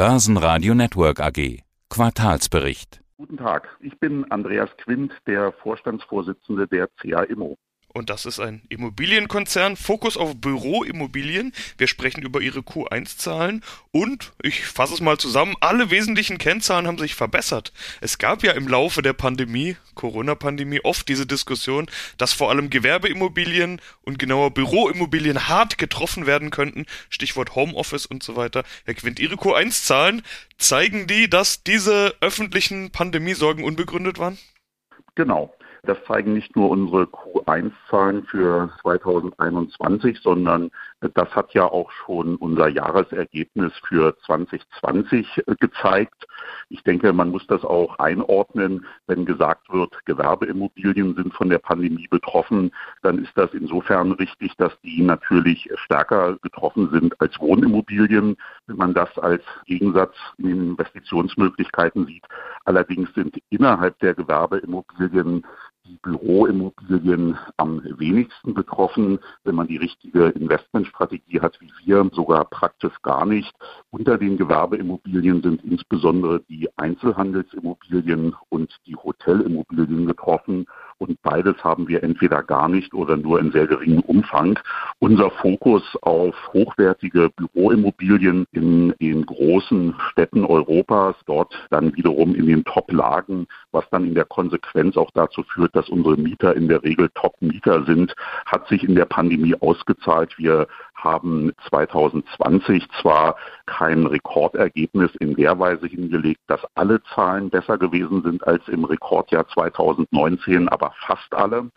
Börsenradio Network AG. Quartalsbericht. Guten Tag, ich bin Andreas Quint, der Vorstandsvorsitzende der CA Immo. Und das ist ein Immobilienkonzern, Fokus auf Büroimmobilien. Wir sprechen über ihre Q1-Zahlen und, ich fasse es mal zusammen, alle wesentlichen Kennzahlen haben sich verbessert. Es gab ja im Laufe der Pandemie, Corona-Pandemie, oft diese Diskussion, dass vor allem Gewerbeimmobilien und genauer Büroimmobilien hart getroffen werden könnten. Stichwort Homeoffice und so weiter. Herr Quint, Ihre Q1-Zahlen, zeigen die, dass diese öffentlichen Pandemiesorgen unbegründet waren? Genau. Das zeigen nicht nur unsere Q1-Zahlen für 2021, sondern das hat ja auch schon unser Jahresergebnis für 2020 gezeigt. Ich denke, man muss das auch einordnen. Wenn gesagt wird, Gewerbeimmobilien sind von der Pandemie betroffen, dann ist das insofern richtig, dass die natürlich stärker getroffen sind als Wohnimmobilien, wenn man das als Gegensatz in Investitionsmöglichkeiten sieht. Allerdings sind innerhalb der Gewerbeimmobilien die Büroimmobilien am wenigsten betroffen. Wenn man die richtige Investmentstrategie hat, wie wir, sogar praktisch gar nicht. Unter den Gewerbeimmobilien sind insbesondere die Einzelhandelsimmobilien und die Hotelimmobilien getroffen. Und beides haben wir entweder gar nicht oder nur in sehr geringem Umfang. Unser Fokus auf hochwertige Büroimmobilien in den großen Städten Europas, dort dann wiederum in den Top-Lagen, was dann in der Konsequenz auch dazu führt, dass unsere Mieter in der Regel Top-Mieter sind, hat sich in der Pandemie ausgezahlt. Wir haben 2020 zwar kein Rekordergebnis in der Weise hingelegt, dass alle Zahlen besser gewesen sind als im Rekordjahr 2019, aber fast alle.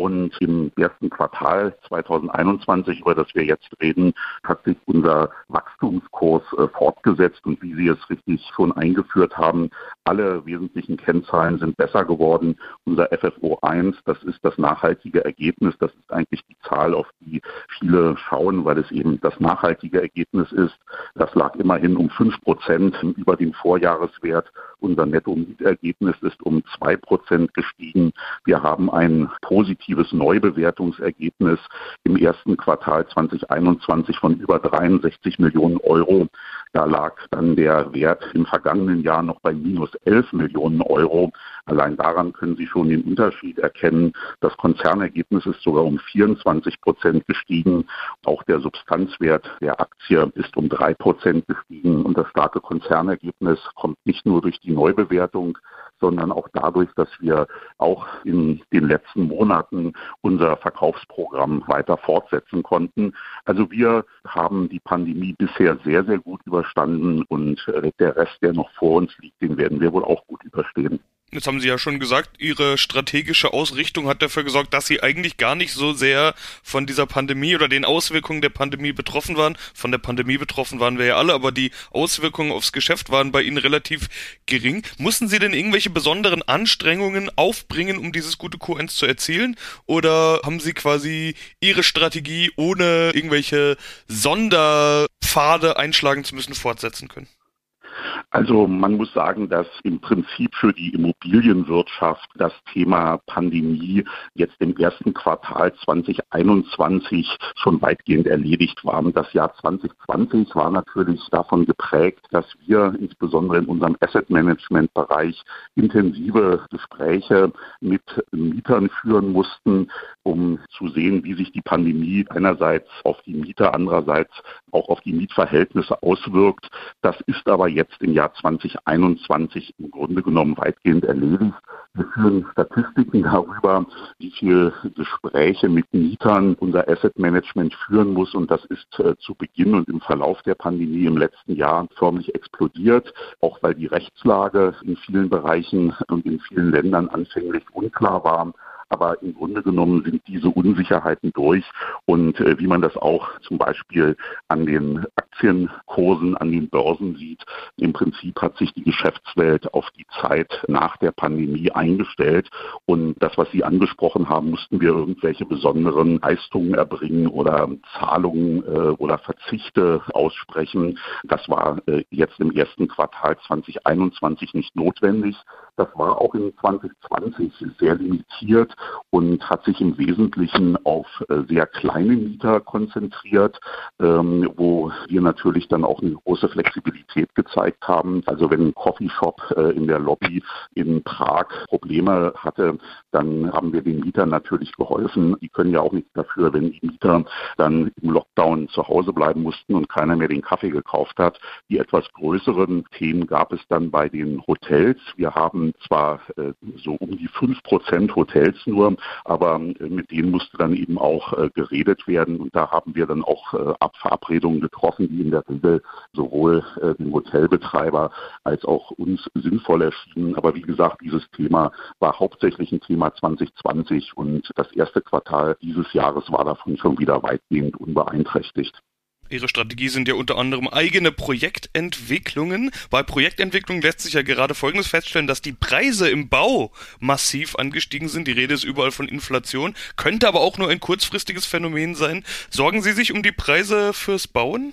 Und im ersten Quartal 2021, über das wir jetzt reden, hat sich unser Wachstumskurs äh, fortgesetzt. Und wie Sie es richtig schon eingeführt haben, alle wesentlichen Kennzahlen sind besser geworden. Unser FFO 1, das ist das nachhaltige Ergebnis. Das ist eigentlich die Zahl, auf die viele schauen, weil es eben das nachhaltige Ergebnis ist. Das lag immerhin um fünf Prozent über dem Vorjahreswert. Unser Netto-Mietergebnis ist um zwei Prozent gestiegen. Wir haben ein positives Neubewertungsergebnis im ersten Quartal 2021 von über 63 Millionen Euro. Da lag dann der Wert im vergangenen Jahr noch bei minus 11 Millionen Euro. Allein daran können Sie schon den Unterschied erkennen. Das Konzernergebnis ist sogar um 24 Prozent gestiegen. Auch der Substanzwert der Aktie ist um drei Prozent gestiegen. Und das starke Konzernergebnis kommt nicht nur durch die Neubewertung, sondern auch dadurch, dass wir auch in den letzten Monaten unser Verkaufsprogramm weiter fortsetzen konnten. Also wir haben die Pandemie bisher sehr, sehr gut überstanden und äh, der Rest, der noch vor uns liegt, den werden wir wohl auch gut überstehen. Jetzt haben Sie ja schon gesagt, Ihre strategische Ausrichtung hat dafür gesorgt, dass Sie eigentlich gar nicht so sehr von dieser Pandemie oder den Auswirkungen der Pandemie betroffen waren. Von der Pandemie betroffen waren wir ja alle, aber die Auswirkungen aufs Geschäft waren bei Ihnen relativ gering. Mussten Sie denn irgendwelche besonderen Anstrengungen aufbringen, um dieses gute Q1 zu erzielen? Oder haben Sie quasi Ihre Strategie ohne irgendwelche Sonderpfade einschlagen zu müssen fortsetzen können? Also man muss sagen, dass im Prinzip für die Immobilienwirtschaft das Thema Pandemie jetzt im ersten Quartal 2021 schon weitgehend erledigt war. Das Jahr 2020 war natürlich davon geprägt, dass wir insbesondere in unserem Asset Management Bereich intensive Gespräche mit Mietern führen mussten, um zu sehen, wie sich die Pandemie einerseits auf die Mieter, andererseits auch auf die Mietverhältnisse auswirkt. Das ist aber jetzt im Jahr 2021 im Grunde genommen weitgehend erledigt. Wir führen Statistiken darüber, wie viele Gespräche mit Mietern unser Asset Management führen muss. Und das ist äh, zu Beginn und im Verlauf der Pandemie im letzten Jahr förmlich explodiert, auch weil die Rechtslage in vielen Bereichen und in vielen Ländern anfänglich unklar war. Aber im Grunde genommen sind diese Unsicherheiten durch. Und äh, wie man das auch zum Beispiel an den Aktienkursen, an den Börsen sieht, im Prinzip hat sich die Geschäftswelt auf die Zeit nach der Pandemie eingestellt. Und das, was Sie angesprochen haben, mussten wir irgendwelche besonderen Leistungen erbringen oder Zahlungen äh, oder Verzichte aussprechen. Das war äh, jetzt im ersten Quartal 2021 nicht notwendig. Das war auch in 2020 sehr limitiert und hat sich im Wesentlichen auf äh, sehr kleine Mieter konzentriert, ähm, wo wir natürlich dann auch eine große Flexibilität gezeigt haben. Also wenn ein Coffeeshop äh, in der Lobby in Prag Probleme hatte, dann haben wir den Mietern natürlich geholfen. Die können ja auch nichts dafür, wenn die Mieter dann im Lockdown zu Hause bleiben mussten und keiner mehr den Kaffee gekauft hat. Die etwas größeren Themen gab es dann bei den Hotels. Wir haben zwar äh, so um die fünf Prozent Hotels nur, aber äh, mit denen musste dann eben auch äh, geredet werden und da haben wir dann auch Verabredungen getroffen, die in der Regel sowohl dem Hotelbetreiber als auch uns sinnvoll erschienen. Aber wie gesagt, dieses Thema war hauptsächlich ein Thema 2020 und das erste Quartal dieses Jahres war davon schon wieder weitgehend unbeeinträchtigt. Ihre Strategie sind ja unter anderem eigene Projektentwicklungen. Bei Projektentwicklung lässt sich ja gerade Folgendes feststellen, dass die Preise im Bau massiv angestiegen sind. Die Rede ist überall von Inflation, könnte aber auch nur ein kurzfristiges Phänomen sein. Sorgen Sie sich um die Preise fürs Bauen?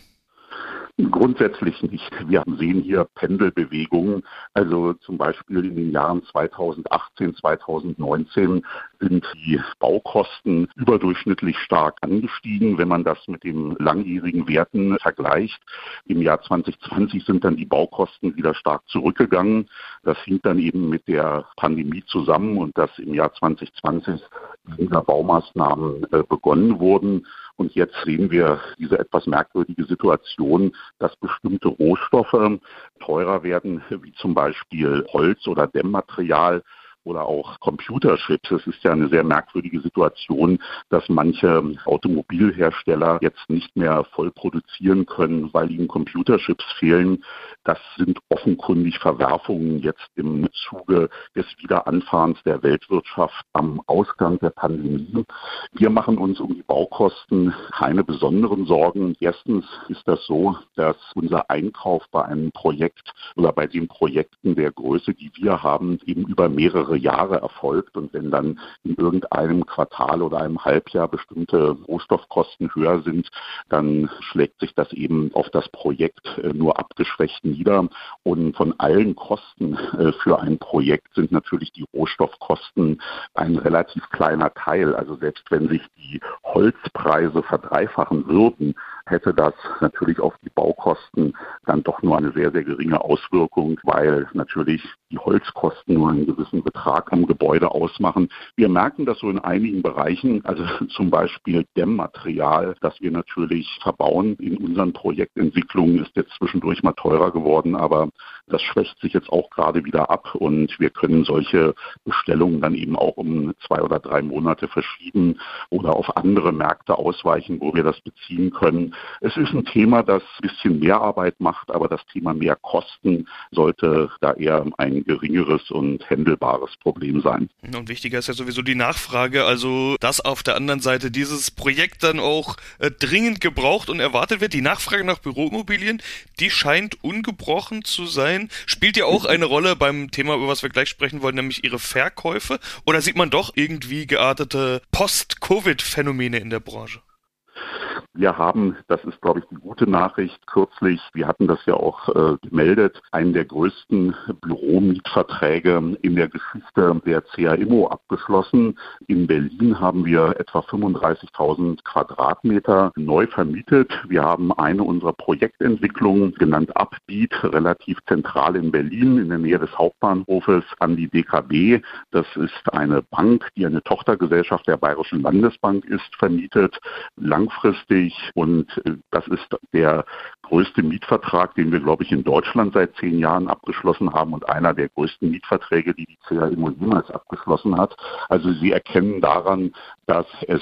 Grundsätzlich nicht. Wir sehen hier Pendelbewegungen. Also zum Beispiel in den Jahren 2018, 2019 sind die Baukosten überdurchschnittlich stark angestiegen, wenn man das mit den langjährigen Werten vergleicht. Im Jahr 2020 sind dann die Baukosten wieder stark zurückgegangen. Das hing dann eben mit der Pandemie zusammen und dass im Jahr 2020 weniger Baumaßnahmen äh, begonnen wurden. Und jetzt sehen wir diese etwas merkwürdige Situation, dass bestimmte Rohstoffe teurer werden, wie zum Beispiel Holz oder Dämmmaterial oder auch Computerchips. Es ist ja eine sehr merkwürdige Situation, dass manche Automobilhersteller jetzt nicht mehr voll produzieren können, weil ihnen Computerchips fehlen. Das sind offenkundig Verwerfungen jetzt im Zuge des Wiederanfahrens der Weltwirtschaft am Ausgang der Pandemie. Wir machen uns um die Baukosten keine besonderen Sorgen. Erstens ist das so, dass unser Einkauf bei einem Projekt oder bei den Projekten der Größe, die wir haben, eben über mehrere Jahre erfolgt. Und wenn dann in irgendeinem Quartal oder einem Halbjahr bestimmte Rohstoffkosten höher sind, dann schlägt sich das eben auf das Projekt äh, nur abgeschwächt nieder. Und von allen Kosten äh, für ein Projekt sind natürlich die Rohstoffkosten ein relativ kleiner Teil. Also selbst wenn sich die Holzpreise verdreifachen würden, hätte das natürlich auf die Baukosten dann doch nur eine sehr, sehr geringe Auswirkung, weil natürlich die Holzkosten nur einen gewissen Betrag am Gebäude ausmachen. Wir merken das so in einigen Bereichen, also zum Beispiel Dämmmaterial, das wir natürlich verbauen in unseren Projektentwicklungen, ist jetzt zwischendurch mal teurer geworden, aber das schwächt sich jetzt auch gerade wieder ab und wir können solche Bestellungen dann eben auch um zwei oder drei Monate verschieben oder auf andere Märkte ausweichen, wo wir das beziehen können. Es ist ein Thema, das ein bisschen mehr Arbeit macht, aber das Thema mehr Kosten sollte da eher ein geringeres und händelbares Problem sein. Und wichtiger ist ja sowieso die Nachfrage, also dass auf der anderen Seite dieses Projekt dann auch äh, dringend gebraucht und erwartet wird. Die Nachfrage nach Büroimmobilien, die scheint ungebrochen zu sein. Spielt ja auch eine Rolle beim Thema, über was wir gleich sprechen wollen, nämlich ihre Verkäufe? Oder sieht man doch irgendwie geartete Post-Covid-Phänomene in der Branche? Wir haben, das ist glaube ich die gute Nachricht, kürzlich, wir hatten das ja auch äh, gemeldet, einen der größten Büromietverträge in der Geschichte der CAIMO abgeschlossen. In Berlin haben wir etwa 35.000 Quadratmeter neu vermietet. Wir haben eine unserer Projektentwicklungen genannt Upbeat, relativ zentral in Berlin, in der Nähe des Hauptbahnhofes an die DKB. Das ist eine Bank, die eine Tochtergesellschaft der Bayerischen Landesbank ist, vermietet. Langfristig wichtig und äh, das ist der größte Mietvertrag, den wir, glaube ich, in Deutschland seit zehn Jahren abgeschlossen haben und einer der größten Mietverträge, die die CAIMO jemals abgeschlossen hat. Also Sie erkennen daran, dass es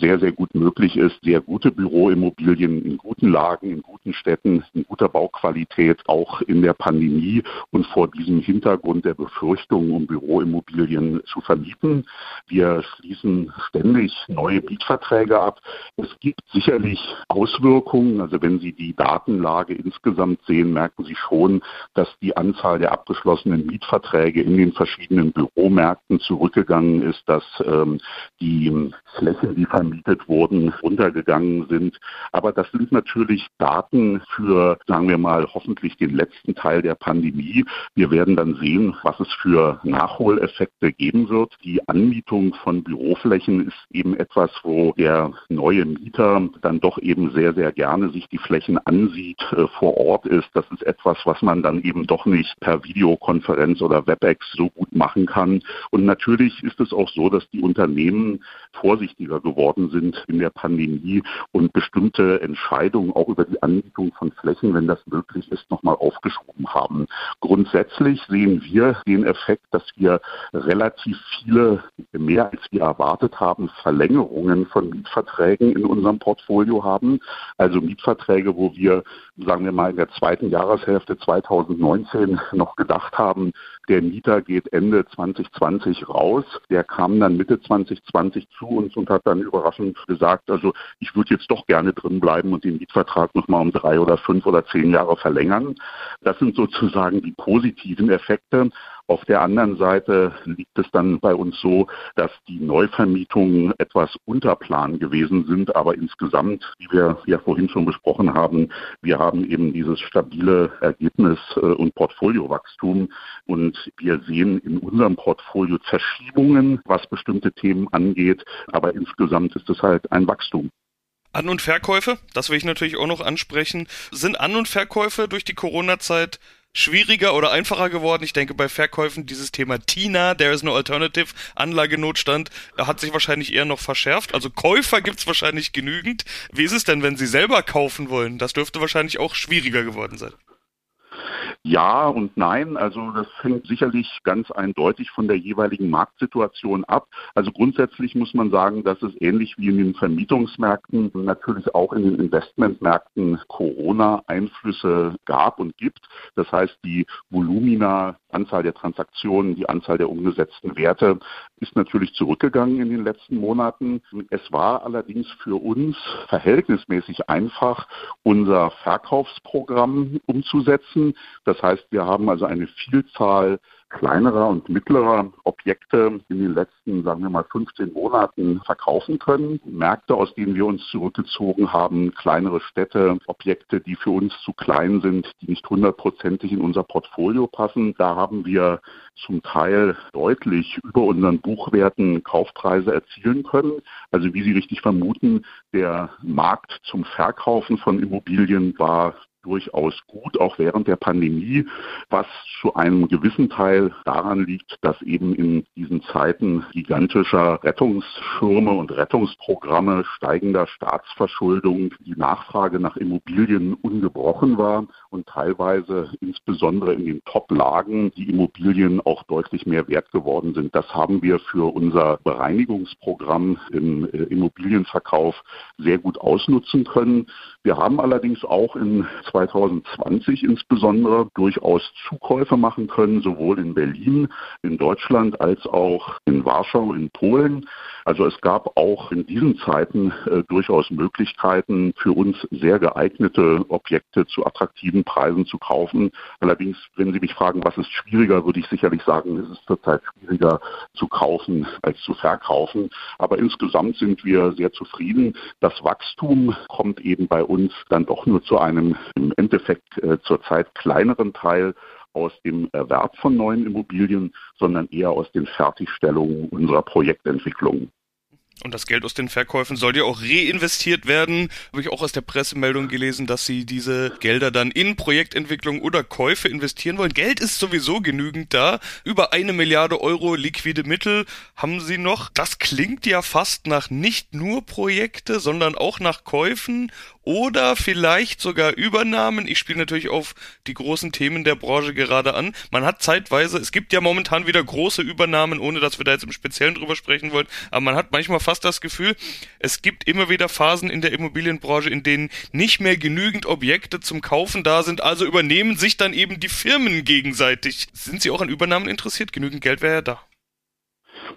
sehr, sehr gut möglich ist, sehr gute Büroimmobilien in guten Lagen, in guten Städten, in guter Bauqualität, auch in der Pandemie und vor diesem Hintergrund der Befürchtungen um Büroimmobilien zu vermieten. Wir schließen ständig neue Mietverträge ab. Es gibt sicherlich sicherlich Auswirkungen. Also wenn Sie die Datenlage insgesamt sehen, merken Sie schon, dass die Anzahl der abgeschlossenen Mietverträge in den verschiedenen Büromärkten zurückgegangen ist, dass ähm, die Flächen, die vermietet wurden, runtergegangen sind. Aber das sind natürlich Daten für, sagen wir mal, hoffentlich den letzten Teil der Pandemie. Wir werden dann sehen, was es für Nachholeffekte geben wird. Die Anmietung von Büroflächen ist eben etwas, wo der neue Mieter dann doch eben sehr, sehr gerne sich die Flächen ansieht, äh, vor Ort ist. Das ist etwas, was man dann eben doch nicht per Videokonferenz oder WebEx so gut machen kann. Und natürlich ist es auch so, dass die Unternehmen vorsichtiger geworden sind in der Pandemie und bestimmte Entscheidungen auch über die Anmietung von Flächen, wenn das möglich ist, nochmal aufgeschoben haben. Grundsätzlich sehen wir den Effekt, dass wir relativ viele, mehr als wir erwartet haben, Verlängerungen von Mietverträgen in unserem Portfolio haben. Also Mietverträge, wo wir, sagen wir mal, in der zweiten Jahreshälfte 2019 noch gedacht haben, der Mieter geht Ende 2020 raus. Der kam dann Mitte 2020 zu uns und hat dann überraschend gesagt, also ich würde jetzt doch gerne drin bleiben und den Mietvertrag nochmal um drei oder fünf oder zehn Jahre verlängern. Das sind sozusagen die positiven Effekte. Auf der anderen Seite liegt es dann bei uns so, dass die Neuvermietungen etwas unter Plan gewesen sind, aber insgesamt, wie wir ja vorhin schon besprochen haben, wir haben eben dieses stabile Ergebnis äh, und Portfoliowachstum und wir sehen in unserem Portfolio Verschiebungen, was bestimmte Themen angeht, aber insgesamt ist es halt ein Wachstum. An- und Verkäufe, das will ich natürlich auch noch ansprechen. Sind An- und Verkäufe durch die Corona-Zeit schwieriger oder einfacher geworden. Ich denke, bei Verkäufen dieses Thema TINA, there is no alternative, Anlagenotstand, hat sich wahrscheinlich eher noch verschärft. Also Käufer gibt's wahrscheinlich genügend. Wie ist es denn, wenn Sie selber kaufen wollen? Das dürfte wahrscheinlich auch schwieriger geworden sein. Ja und nein. Also das hängt sicherlich ganz eindeutig von der jeweiligen Marktsituation ab. Also grundsätzlich muss man sagen, dass es ähnlich wie in den Vermietungsmärkten natürlich auch in den Investmentmärkten Corona-Einflüsse gab und gibt. Das heißt, die Volumina, Anzahl der Transaktionen, die Anzahl der umgesetzten Werte ist natürlich zurückgegangen in den letzten Monaten. Es war allerdings für uns verhältnismäßig einfach, unser Verkaufsprogramm umzusetzen. Das heißt, wir haben also eine Vielzahl kleinerer und mittlerer Objekte in den letzten, sagen wir mal, 15 Monaten verkaufen können. Märkte, aus denen wir uns zurückgezogen haben, kleinere Städte, Objekte, die für uns zu klein sind, die nicht hundertprozentig in unser Portfolio passen. Da haben wir zum Teil deutlich über unseren Buchwerten Kaufpreise erzielen können. Also wie Sie richtig vermuten, der Markt zum Verkaufen von Immobilien war durchaus gut, auch während der Pandemie, was zu einem gewissen Teil daran liegt, dass eben in diesen Zeiten gigantischer Rettungsschirme und Rettungsprogramme, steigender Staatsverschuldung, die Nachfrage nach Immobilien ungebrochen war und teilweise insbesondere in den Top-Lagen die Immobilien auch deutlich mehr wert geworden sind. Das haben wir für unser Bereinigungsprogramm im äh, Immobilienverkauf sehr gut ausnutzen können. Wir haben allerdings auch in 2020 insbesondere durchaus Zukäufe machen können, sowohl in Berlin, in Deutschland als auch in Warschau, in Polen. Also es gab auch in diesen Zeiten äh, durchaus Möglichkeiten für uns sehr geeignete Objekte zu attraktiven Preisen zu kaufen. Allerdings, wenn Sie mich fragen, was ist schwieriger, würde ich sicherlich sagen, es ist zurzeit schwieriger zu kaufen als zu verkaufen. Aber insgesamt sind wir sehr zufrieden. Das Wachstum kommt eben bei uns dann doch nur zu einem im Endeffekt äh, zurzeit kleineren Teil aus dem Erwerb von neuen Immobilien, sondern eher aus den Fertigstellungen unserer Projektentwicklung. Und das Geld aus den Verkäufen soll ja auch reinvestiert werden. Habe ich auch aus der Pressemeldung gelesen, dass sie diese Gelder dann in Projektentwicklung oder Käufe investieren wollen. Geld ist sowieso genügend da. Über eine Milliarde Euro liquide Mittel haben sie noch. Das klingt ja fast nach nicht nur Projekte, sondern auch nach Käufen oder vielleicht sogar Übernahmen. Ich spiele natürlich auf die großen Themen der Branche gerade an. Man hat zeitweise, es gibt ja momentan wieder große Übernahmen, ohne dass wir da jetzt im Speziellen drüber sprechen wollen, aber man hat manchmal fast das Gefühl, es gibt immer wieder Phasen in der Immobilienbranche, in denen nicht mehr genügend Objekte zum Kaufen da sind, also übernehmen sich dann eben die Firmen gegenseitig. Sind Sie auch an Übernahmen interessiert? Genügend Geld wäre ja da.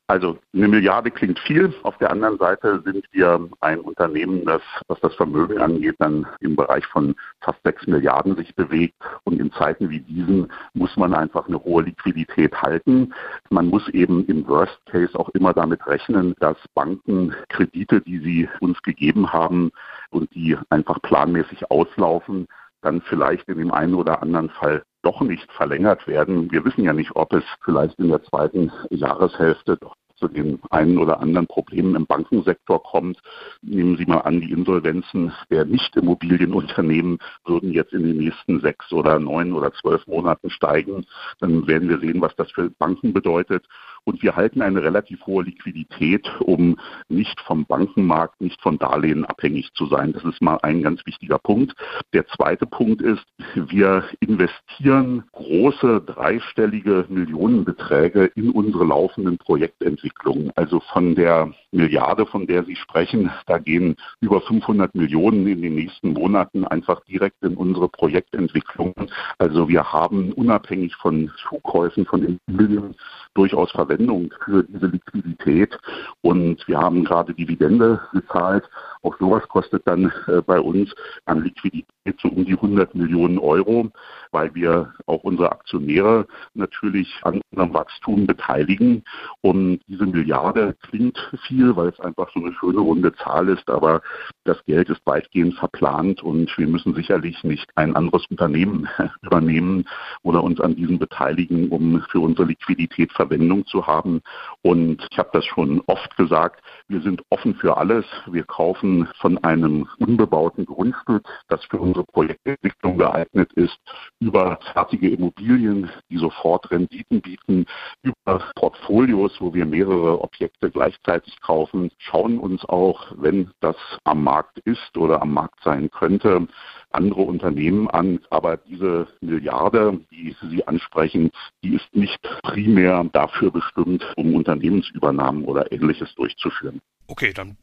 Also eine Milliarde klingt viel. Auf der anderen Seite sind wir ein Unternehmen, das, was das Vermögen angeht, dann im Bereich von fast sechs Milliarden sich bewegt. Und in Zeiten wie diesen muss man einfach eine hohe Liquidität halten. Man muss eben im Worst Case auch immer damit rechnen, dass Banken Kredite, die sie uns gegeben haben und die einfach planmäßig auslaufen, dann vielleicht in dem einen oder anderen Fall doch nicht verlängert werden. Wir wissen ja nicht, ob es vielleicht in der zweiten Jahreshälfte doch zu den einen oder anderen Problemen im Bankensektor kommt. Nehmen Sie mal an, die Insolvenzen der Nicht-Immobilienunternehmen würden jetzt in den nächsten sechs oder neun oder zwölf Monaten steigen. Dann werden wir sehen, was das für Banken bedeutet. Und wir halten eine relativ hohe Liquidität, um nicht vom Bankenmarkt, nicht von Darlehen abhängig zu sein. Das ist mal ein ganz wichtiger Punkt. Der zweite Punkt ist, wir investieren große dreistellige Millionenbeträge in unsere laufenden Projektentwicklungen. Also von der Milliarde, von der Sie sprechen, da gehen über 500 Millionen in den nächsten Monaten einfach direkt in unsere Projektentwicklungen. Also wir haben unabhängig von Zukäufen von Immobilien durchaus Verwendung für diese Liquidität. Und wir haben gerade Dividende gezahlt. Auch sowas kostet dann äh, bei uns an Liquidität so um die 100 Millionen Euro, weil wir auch unsere Aktionäre natürlich an unserem Wachstum beteiligen. Und diese Milliarde klingt viel, weil es einfach so eine schöne runde Zahl ist, aber das Geld ist weitgehend verplant und wir müssen sicherlich nicht ein anderes Unternehmen übernehmen oder uns an diesen beteiligen, um für unsere Liquidität Verwendung zu haben. Und ich habe das schon oft gesagt, wir sind offen für alles. Wir kaufen von einem unbebauten Grundstück, das für unsere Projektentwicklung geeignet ist, über fertige Immobilien, die sofort Renditen bieten, über Portfolios, wo wir mehrere Objekte gleichzeitig kaufen, schauen uns auch, wenn das am Markt ist oder am Markt sein könnte, andere Unternehmen an. Aber diese Milliarde, die Sie ansprechen, die ist nicht primär dafür bestimmt, um Unternehmensübernahmen oder ähnliches durchzuführen. Okay, dann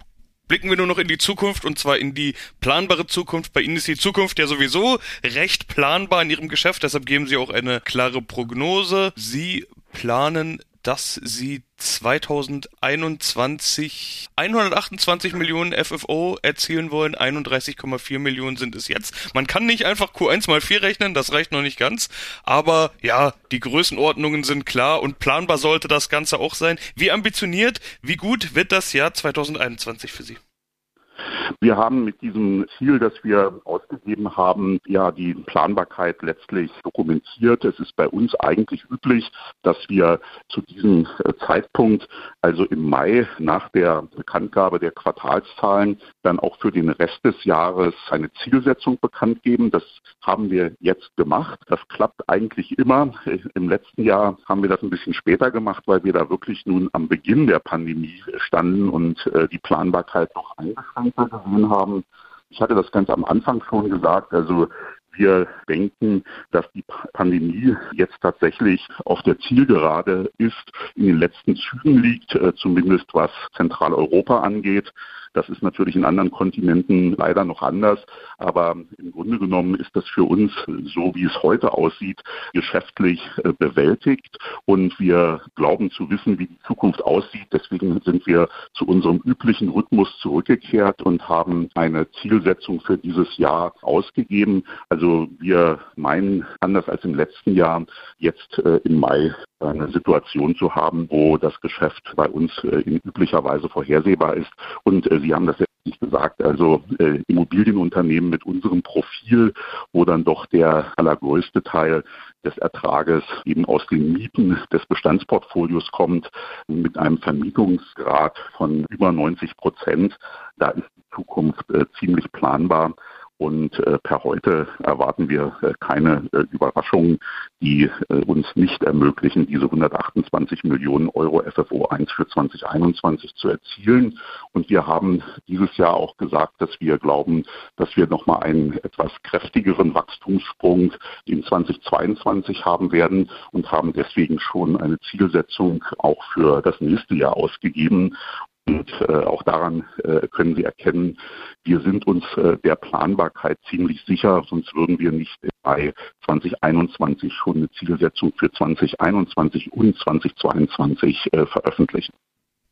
blicken wir nur noch in die Zukunft und zwar in die planbare Zukunft. Bei Ihnen ist die Zukunft ja sowieso recht planbar in Ihrem Geschäft, deshalb geben Sie auch eine klare Prognose. Sie planen dass sie 2021 128 Millionen FFO erzielen wollen. 31,4 Millionen sind es jetzt. Man kann nicht einfach Q1 mal 4 rechnen, das reicht noch nicht ganz. Aber ja, die Größenordnungen sind klar und planbar sollte das Ganze auch sein. Wie ambitioniert, wie gut wird das Jahr 2021 für Sie? Wir haben mit diesem Ziel, das wir ausgegeben haben, ja die Planbarkeit letztlich dokumentiert. Es ist bei uns eigentlich üblich, dass wir zu diesem äh, Zeitpunkt, also im Mai nach der Bekanntgabe der Quartalszahlen, dann auch für den Rest des Jahres eine Zielsetzung bekannt geben. Das haben wir jetzt gemacht. Das klappt eigentlich immer. Im letzten Jahr haben wir das ein bisschen später gemacht, weil wir da wirklich nun am Beginn der Pandemie standen und äh, die Planbarkeit noch eingeschränkter gesehen haben. Ich hatte das ganz am Anfang schon gesagt. Also wir denken, dass die Pandemie jetzt tatsächlich auf der Zielgerade ist, in den letzten Zügen liegt, äh, zumindest was Zentraleuropa angeht. Das ist natürlich in anderen Kontinenten leider noch anders, aber im Grunde genommen ist das für uns, so wie es heute aussieht, geschäftlich äh, bewältigt und wir glauben zu wissen, wie die Zukunft aussieht. Deswegen sind wir zu unserem üblichen Rhythmus zurückgekehrt und haben eine Zielsetzung für dieses Jahr ausgegeben. Also wir meinen, anders als im letzten Jahr, jetzt äh, im Mai eine Situation zu haben, wo das Geschäft bei uns äh, in üblicher Weise vorhersehbar ist. Und äh, Sie haben das ja nicht gesagt, also äh, Immobilienunternehmen mit unserem Profil, wo dann doch der allergrößte Teil des Ertrages eben aus den Mieten des Bestandsportfolios kommt, mit einem Vermietungsgrad von über 90 Prozent. Da ist die Zukunft ziemlich planbar. Und äh, per heute erwarten wir äh, keine äh, Überraschungen, die äh, uns nicht ermöglichen, diese 128 Millionen Euro FFO 1 für 2021 zu erzielen. Und wir haben dieses Jahr auch gesagt, dass wir glauben, dass wir nochmal einen etwas kräftigeren Wachstumssprung in 2022 haben werden und haben deswegen schon eine Zielsetzung auch für das nächste Jahr ausgegeben. Und äh, auch daran äh, können Sie erkennen, wir sind uns äh, der Planbarkeit ziemlich sicher, sonst würden wir nicht bei 2021 schon eine Zielsetzung für 2021 und 2022 äh, veröffentlichen.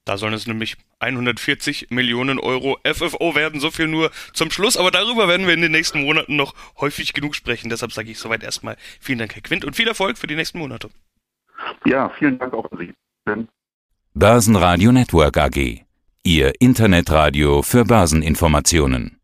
Da sollen es nämlich 140 Millionen Euro FFO werden. So viel nur zum Schluss. Aber darüber werden wir in den nächsten Monaten noch häufig genug sprechen. Deshalb sage ich soweit erstmal vielen Dank, Herr Quint, und viel Erfolg für die nächsten Monate. Ja, vielen Dank auch an Sie. Börsenradio Network AG. Ihr Internetradio für Börseninformationen.